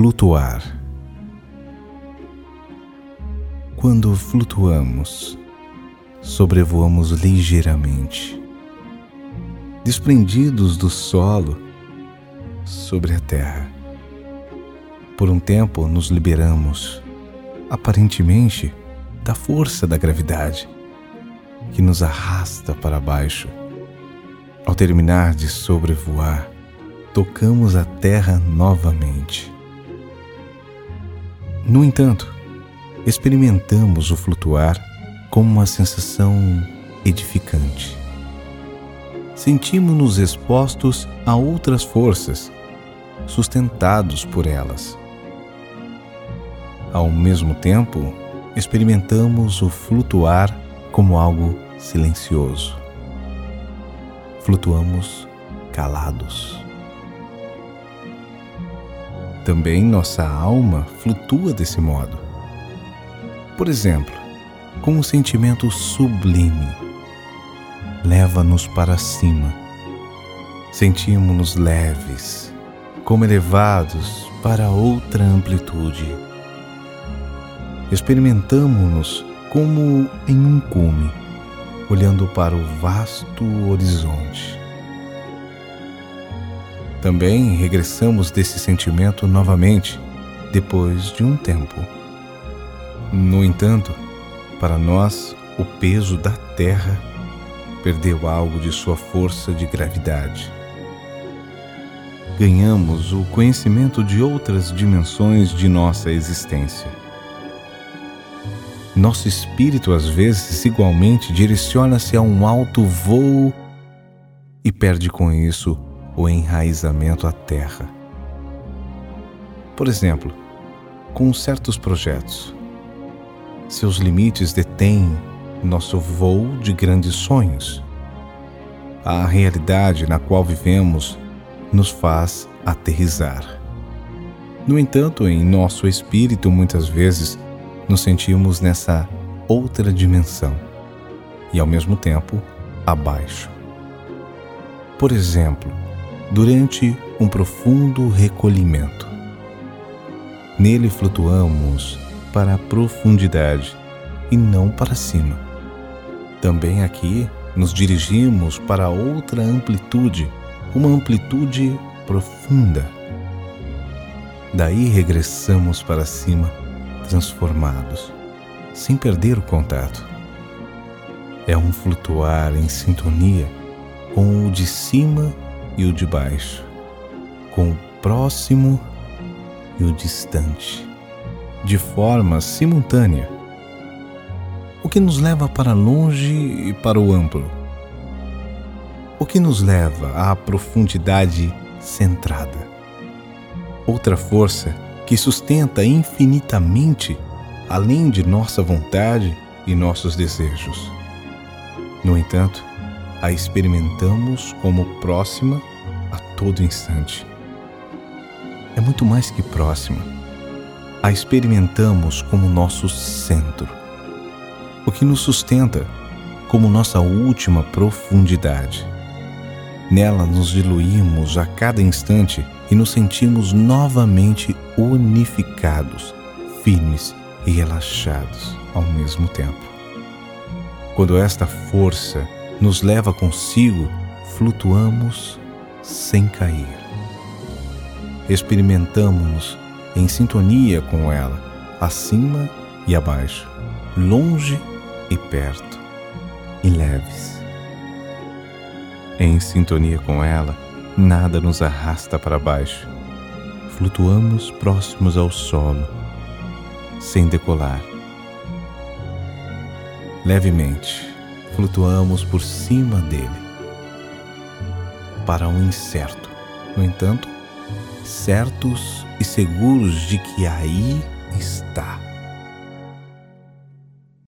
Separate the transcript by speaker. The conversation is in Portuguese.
Speaker 1: Flutuar. Quando flutuamos, sobrevoamos ligeiramente, desprendidos do solo sobre a terra. Por um tempo nos liberamos, aparentemente, da força da gravidade que nos arrasta para baixo. Ao terminar de sobrevoar, tocamos a terra novamente. No entanto, experimentamos o flutuar como uma sensação edificante. Sentimos-nos expostos a outras forças, sustentados por elas. Ao mesmo tempo, experimentamos o flutuar como algo silencioso. Flutuamos calados. Também nossa alma flutua desse modo. Por exemplo, com um sentimento sublime, leva-nos para cima. Sentimos-nos leves, como elevados para outra amplitude. Experimentamos-nos como em um cume, olhando para o vasto horizonte. Também regressamos desse sentimento novamente depois de um tempo. No entanto, para nós, o peso da Terra perdeu algo de sua força de gravidade. Ganhamos o conhecimento de outras dimensões de nossa existência. Nosso espírito, às vezes, igualmente direciona-se a um alto voo e perde com isso o enraizamento à terra. Por exemplo, com certos projetos, seus limites detêm nosso voo de grandes sonhos. A realidade na qual vivemos nos faz aterrizar. No entanto, em nosso espírito, muitas vezes nos sentimos nessa outra dimensão e, ao mesmo tempo, abaixo. Por exemplo, durante um profundo recolhimento. Nele flutuamos para a profundidade e não para cima. Também aqui nos dirigimos para outra amplitude, uma amplitude profunda. Daí regressamos para cima, transformados, sem perder o contato. É um flutuar em sintonia com o de cima e o de baixo, com o próximo e o distante de forma simultânea, o que nos leva para longe e para o amplo, o que nos leva à profundidade centrada. Outra força que sustenta infinitamente além de nossa vontade e nossos desejos. No entanto, a experimentamos como próxima todo instante. É muito mais que próxima a experimentamos como nosso centro, o que nos sustenta como nossa última profundidade. Nela nos diluímos a cada instante e nos sentimos novamente unificados, firmes e relaxados ao mesmo tempo. Quando esta força nos leva consigo, flutuamos sem cair. Experimentamos-nos em sintonia com ela, acima e abaixo, longe e perto, e leves. Em sintonia com ela, nada nos arrasta para baixo. Flutuamos próximos ao solo, sem decolar. Levemente, flutuamos por cima dele, para um incerto. No entanto, certos e seguros de que aí está.